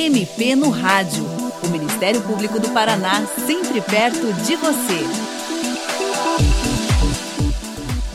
MP no Rádio. O Ministério Público do Paraná, sempre perto de você.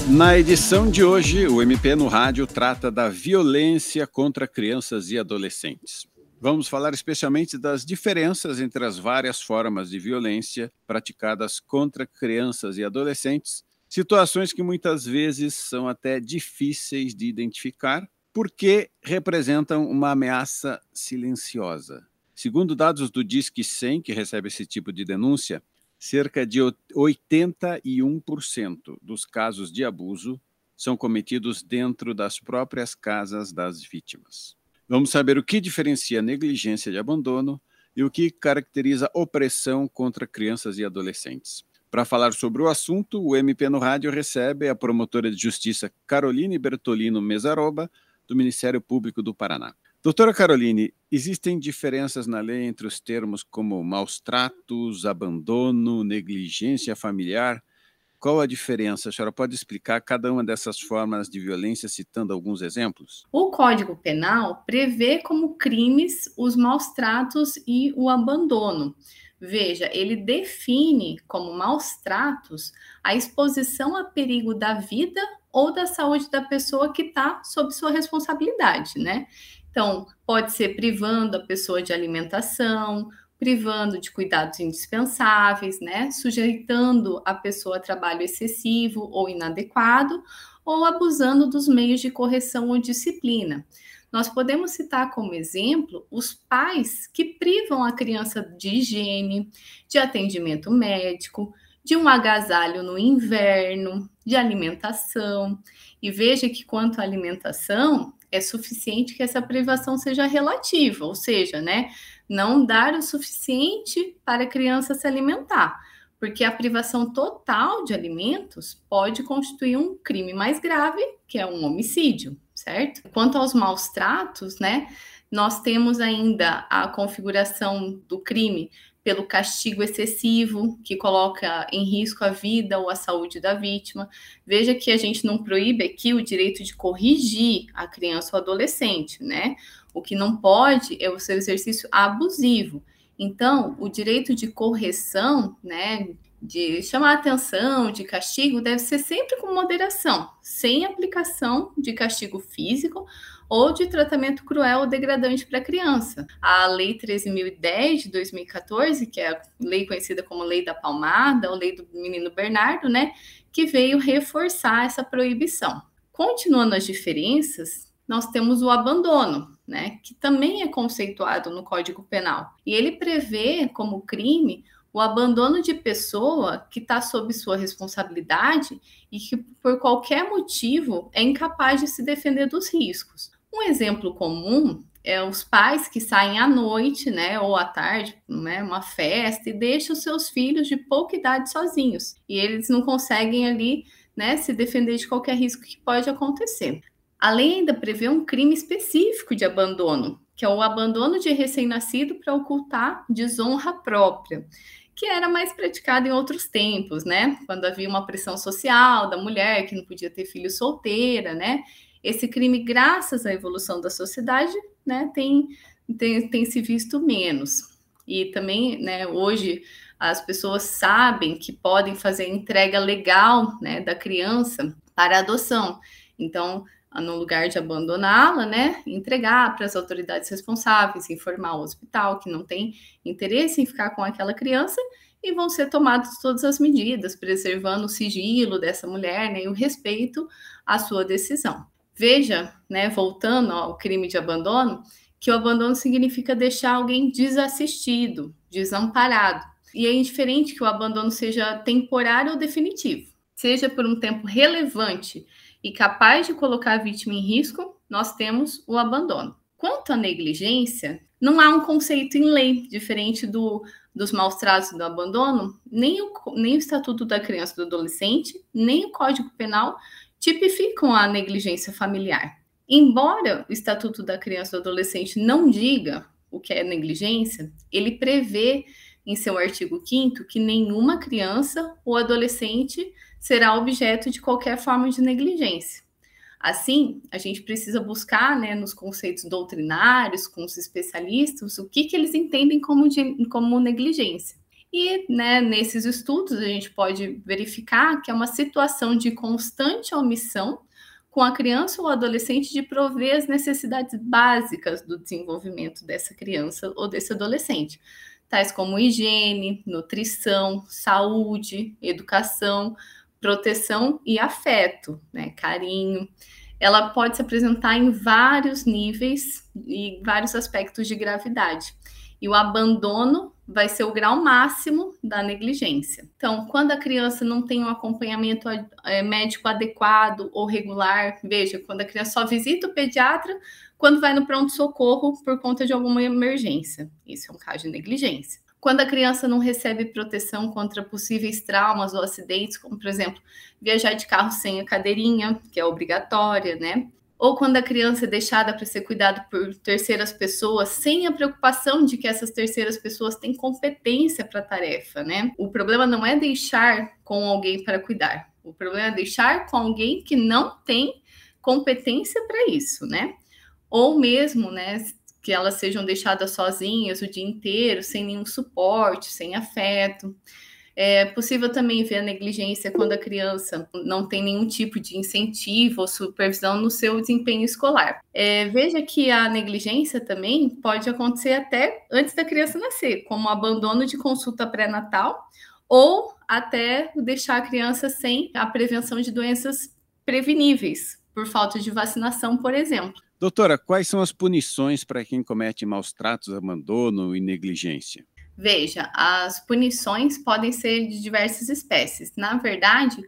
Na edição de hoje, o MP no Rádio trata da violência contra crianças e adolescentes. Vamos falar especialmente das diferenças entre as várias formas de violência praticadas contra crianças e adolescentes, situações que muitas vezes são até difíceis de identificar porque representam uma ameaça silenciosa. Segundo dados do Disque 100, que recebe esse tipo de denúncia, cerca de 81% dos casos de abuso são cometidos dentro das próprias casas das vítimas. Vamos saber o que diferencia negligência de abandono e o que caracteriza opressão contra crianças e adolescentes. Para falar sobre o assunto, o MP no Rádio recebe a promotora de justiça Caroline Bertolino Mesaroba, do Ministério Público do Paraná. Doutora Caroline, existem diferenças na lei entre os termos como maus tratos, abandono, negligência familiar? Qual a diferença? A senhora pode explicar cada uma dessas formas de violência citando alguns exemplos? O Código Penal prevê como crimes os maus tratos e o abandono. Veja, ele define como maus tratos a exposição a perigo da vida ou da saúde da pessoa que está sob sua responsabilidade, né? Então, pode ser privando a pessoa de alimentação, privando de cuidados indispensáveis, né? Sujeitando a pessoa a trabalho excessivo ou inadequado, ou abusando dos meios de correção ou disciplina. Nós podemos citar como exemplo os pais que privam a criança de higiene, de atendimento médico, de um agasalho no inverno, de alimentação. E veja que quanto à alimentação, é suficiente que essa privação seja relativa, ou seja, né, não dar o suficiente para a criança se alimentar, porque a privação total de alimentos pode constituir um crime mais grave, que é um homicídio, certo? Quanto aos maus tratos, né, nós temos ainda a configuração do crime pelo castigo excessivo, que coloca em risco a vida ou a saúde da vítima. Veja que a gente não proíbe aqui o direito de corrigir a criança ou adolescente, né? O que não pode é o seu exercício abusivo. Então, o direito de correção, né, de chamar atenção, de castigo, deve ser sempre com moderação, sem aplicação de castigo físico ou de tratamento cruel ou degradante para a criança. A Lei 13.010 de 2014, que é a lei conhecida como Lei da Palmada, ou Lei do Menino Bernardo, né, que veio reforçar essa proibição. Continuando as diferenças, nós temos o abandono, né, que também é conceituado no Código Penal. E ele prevê como crime o abandono de pessoa que está sob sua responsabilidade e que, por qualquer motivo, é incapaz de se defender dos riscos. Um exemplo comum é os pais que saem à noite, né, ou à tarde, né, uma festa e deixam seus filhos de pouca idade sozinhos e eles não conseguem ali, né, se defender de qualquer risco que pode acontecer. A lei ainda prevê um crime específico de abandono, que é o abandono de recém-nascido para ocultar desonra própria, que era mais praticado em outros tempos, né? Quando havia uma pressão social da mulher que não podia ter filho solteira, né? Esse crime, graças à evolução da sociedade, né, tem, tem, tem se visto menos. E também, né, hoje as pessoas sabem que podem fazer entrega legal, né, da criança para adoção. Então, no lugar de abandoná-la, né, entregar para as autoridades responsáveis, informar o hospital que não tem interesse em ficar com aquela criança e vão ser tomadas todas as medidas, preservando o sigilo dessa mulher né, e o respeito à sua decisão. Veja, né, voltando ao crime de abandono, que o abandono significa deixar alguém desassistido, desamparado. E é indiferente que o abandono seja temporário ou definitivo. Seja por um tempo relevante e capaz de colocar a vítima em risco, nós temos o abandono. Quanto à negligência, não há um conceito em lei diferente do, dos maus tratos do abandono, nem o, nem o Estatuto da Criança e do Adolescente, nem o Código Penal tipificam a negligência familiar. Embora o Estatuto da Criança e do Adolescente não diga o que é negligência, ele prevê em seu artigo 5 que nenhuma criança ou adolescente será objeto de qualquer forma de negligência. Assim, a gente precisa buscar, né, nos conceitos doutrinários, com os especialistas, o que, que eles entendem como, de, como negligência. E, né, nesses estudos, a gente pode verificar que é uma situação de constante omissão com a criança ou adolescente de prover as necessidades básicas do desenvolvimento dessa criança ou desse adolescente, tais como higiene, nutrição, saúde, educação, proteção e afeto, né, carinho. Ela pode se apresentar em vários níveis e vários aspectos de gravidade. E o abandono vai ser o grau máximo da negligência. Então, quando a criança não tem um acompanhamento é, médico adequado ou regular, veja, quando a criança só visita o pediatra quando vai no pronto-socorro por conta de alguma emergência. Isso é um caso de negligência. Quando a criança não recebe proteção contra possíveis traumas ou acidentes, como, por exemplo, viajar de carro sem a cadeirinha, que é obrigatória, né? Ou quando a criança é deixada para ser cuidada por terceiras pessoas, sem a preocupação de que essas terceiras pessoas têm competência para a tarefa, né? O problema não é deixar com alguém para cuidar. O problema é deixar com alguém que não tem competência para isso, né? Ou mesmo, né, que elas sejam deixadas sozinhas o dia inteiro, sem nenhum suporte, sem afeto. É possível também ver a negligência quando a criança não tem nenhum tipo de incentivo ou supervisão no seu desempenho escolar. É, veja que a negligência também pode acontecer até antes da criança nascer, como abandono de consulta pré-natal ou até deixar a criança sem a prevenção de doenças preveníveis, por falta de vacinação, por exemplo. Doutora, quais são as punições para quem comete maus tratos, abandono e negligência? Veja, as punições podem ser de diversas espécies. Na verdade,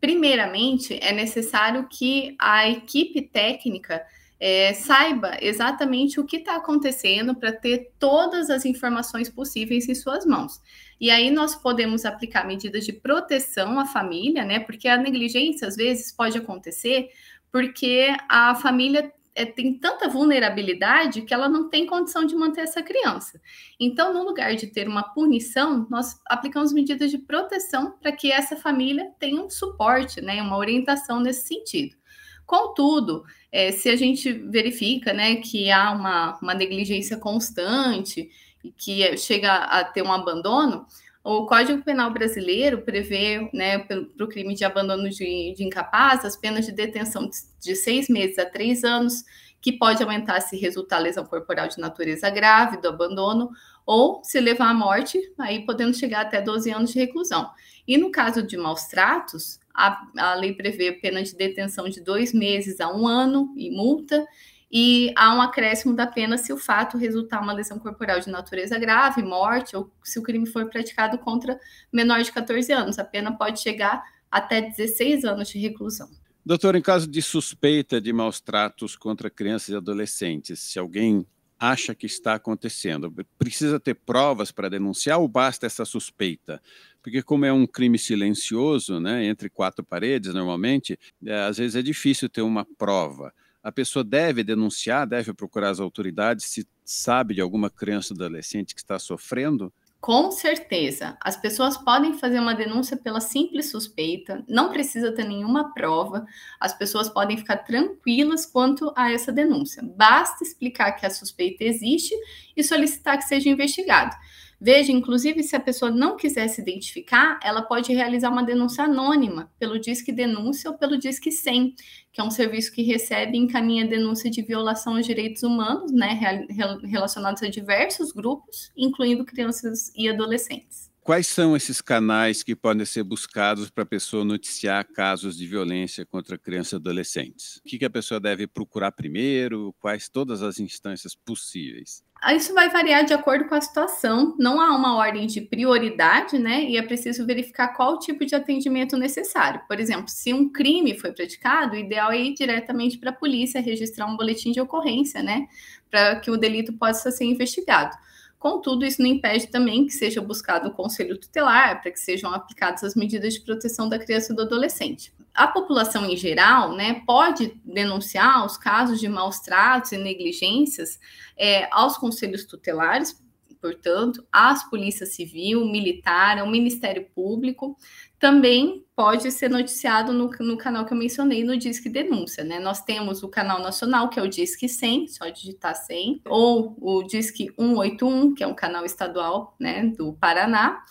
primeiramente, é necessário que a equipe técnica é, saiba exatamente o que está acontecendo para ter todas as informações possíveis em suas mãos. E aí nós podemos aplicar medidas de proteção à família, né? Porque a negligência às vezes pode acontecer porque a família é, tem tanta vulnerabilidade que ela não tem condição de manter essa criança. Então, no lugar de ter uma punição, nós aplicamos medidas de proteção para que essa família tenha um suporte, né, uma orientação nesse sentido. Contudo, é, se a gente verifica né, que há uma, uma negligência constante e que chega a ter um abandono, o Código Penal brasileiro prevê, né, para o crime de abandono de, de incapaz, as penas de detenção de, seis meses a três anos, que pode aumentar se resultar lesão corporal de natureza grave do abandono, ou se levar à morte, aí podendo chegar até 12 anos de reclusão. E no caso de maus tratos, a, a lei prevê pena de detenção de dois meses a um ano e multa, e há um acréscimo da pena se o fato resultar uma lesão corporal de natureza grave, morte, ou se o crime for praticado contra menor de 14 anos. A pena pode chegar até 16 anos de reclusão. Doutor, em caso de suspeita de maus tratos contra crianças e adolescentes, se alguém acha que está acontecendo, precisa ter provas para denunciar ou basta essa suspeita? Porque como é um crime silencioso, né, entre quatro paredes normalmente, é, às vezes é difícil ter uma prova a pessoa deve denunciar, deve procurar as autoridades se sabe de alguma criança adolescente que está sofrendo? Com certeza. As pessoas podem fazer uma denúncia pela simples suspeita, não precisa ter nenhuma prova, as pessoas podem ficar tranquilas quanto a essa denúncia. Basta explicar que a suspeita existe e solicitar que seja investigado. Veja, inclusive, se a pessoa não quiser se identificar, ela pode realizar uma denúncia anônima pelo Disque Denúncia ou pelo Disque 100, que é um serviço que recebe e encaminha denúncia de violação aos direitos humanos, né, relacionados a diversos grupos, incluindo crianças e adolescentes. Quais são esses canais que podem ser buscados para a pessoa noticiar casos de violência contra crianças e adolescentes? O que, a pessoa deve procurar primeiro? Quais todas as instâncias possíveis? Isso vai variar de acordo com a situação, não há uma ordem de prioridade, né? E é preciso verificar qual tipo de atendimento necessário. Por exemplo, se um crime foi praticado, o ideal é ir diretamente para a polícia, registrar um boletim de ocorrência, né? Para que o delito possa ser investigado. Contudo, isso não impede também que seja buscado o conselho tutelar para que sejam aplicadas as medidas de proteção da criança e do adolescente. A população em geral, né, pode denunciar os casos de maus tratos e negligências é, aos conselhos tutelares portanto, as polícia civil, militar, o Ministério Público, também pode ser noticiado no, no canal que eu mencionei, no Disque Denúncia, né? Nós temos o canal nacional, que é o Disque 100, só digitar 100, ou o Disque 181, que é um canal estadual, né, do Paraná,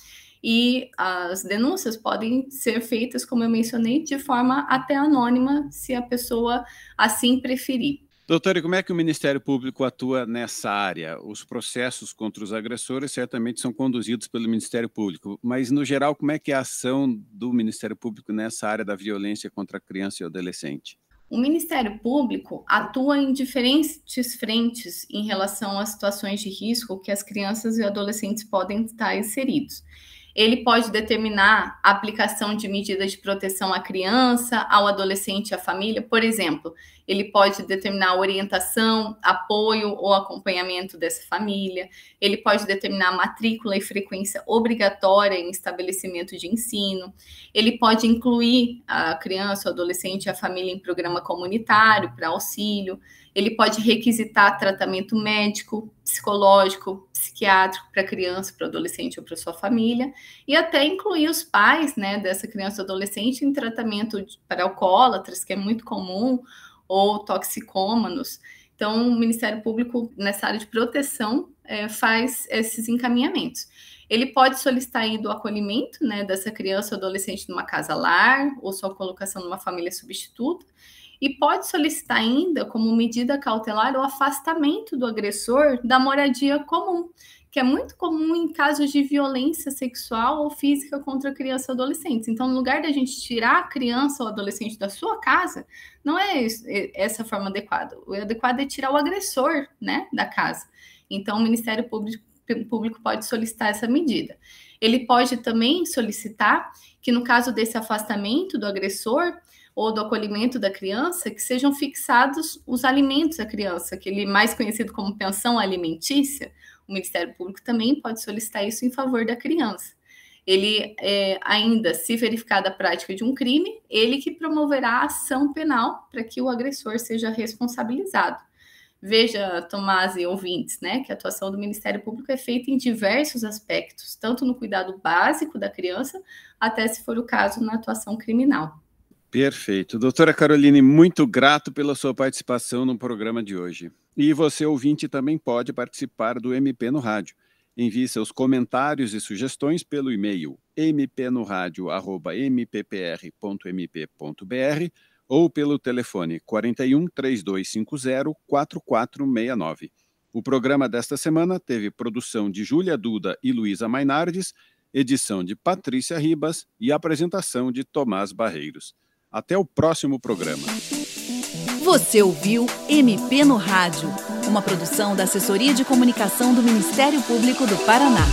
e as denúncias podem ser feitas, como eu mencionei, de forma até anônima, se a pessoa assim preferir. Doutor, e como é que o Ministério Público atua nessa área? Os processos contra os agressores certamente são conduzidos pelo Ministério Público, mas, no geral, como é que é a ação do Ministério Público nessa área da violência contra a criança e adolescente? O Ministério Público atua em diferentes frentes em relação às situações de risco que as crianças e adolescentes podem estar inseridos. Ele pode determinar a aplicação de medidas de proteção à criança, ao adolescente e à família. Por exemplo, ele pode determinar a orientação, apoio ou acompanhamento dessa família. Ele pode determinar matrícula e frequência obrigatória em estabelecimento de ensino. Ele pode incluir a criança, o adolescente e a família em programa comunitário para auxílio. Ele pode requisitar tratamento médico, psicológico, psiquiátrico para criança, para adolescente ou para sua família, e até incluir os pais né, dessa criança ou adolescente em tratamento para alcoólatras, que é muito comum, ou toxicômanos. Então, o Ministério Público, nessa área de proteção, é, faz esses encaminhamentos. Ele pode solicitar o acolhimento né, dessa criança ou adolescente numa casa lar, ou sua colocação numa família substituta, e pode solicitar ainda, como medida cautelar, o afastamento do agressor da moradia comum, que é muito comum em casos de violência sexual ou física contra criança e adolescentes. Então, no lugar da gente tirar a criança ou adolescente da sua casa, não é, é essa a forma adequada. O adequado é tirar o agressor né, da casa. Então, o Ministério Público, Público pode solicitar essa medida. Ele pode também solicitar que, no caso desse afastamento do agressor, ou do acolhimento da criança, que sejam fixados os alimentos da criança, aquele mais conhecido como pensão alimentícia, o Ministério Público também pode solicitar isso em favor da criança. Ele é, ainda, se verificada a prática de um crime, ele que promoverá a ação penal para que o agressor seja responsabilizado. Veja, Tomás e ouvintes, né, que a atuação do Ministério Público é feita em diversos aspectos, tanto no cuidado básico da criança, até se for o caso na atuação criminal. Perfeito. Doutora Caroline, muito grato pela sua participação no programa de hoje. E você, ouvinte, também pode participar do MP no Rádio. Envie seus comentários e sugestões pelo e-mail mpnoradio.mppr.mp.br ou pelo telefone 41 3250 4469. O programa desta semana teve produção de Júlia Duda e Luísa Mainardes, edição de Patrícia Ribas e apresentação de Tomás Barreiros. Até o próximo programa. Você ouviu MP no Rádio, uma produção da Assessoria de Comunicação do Ministério Público do Paraná.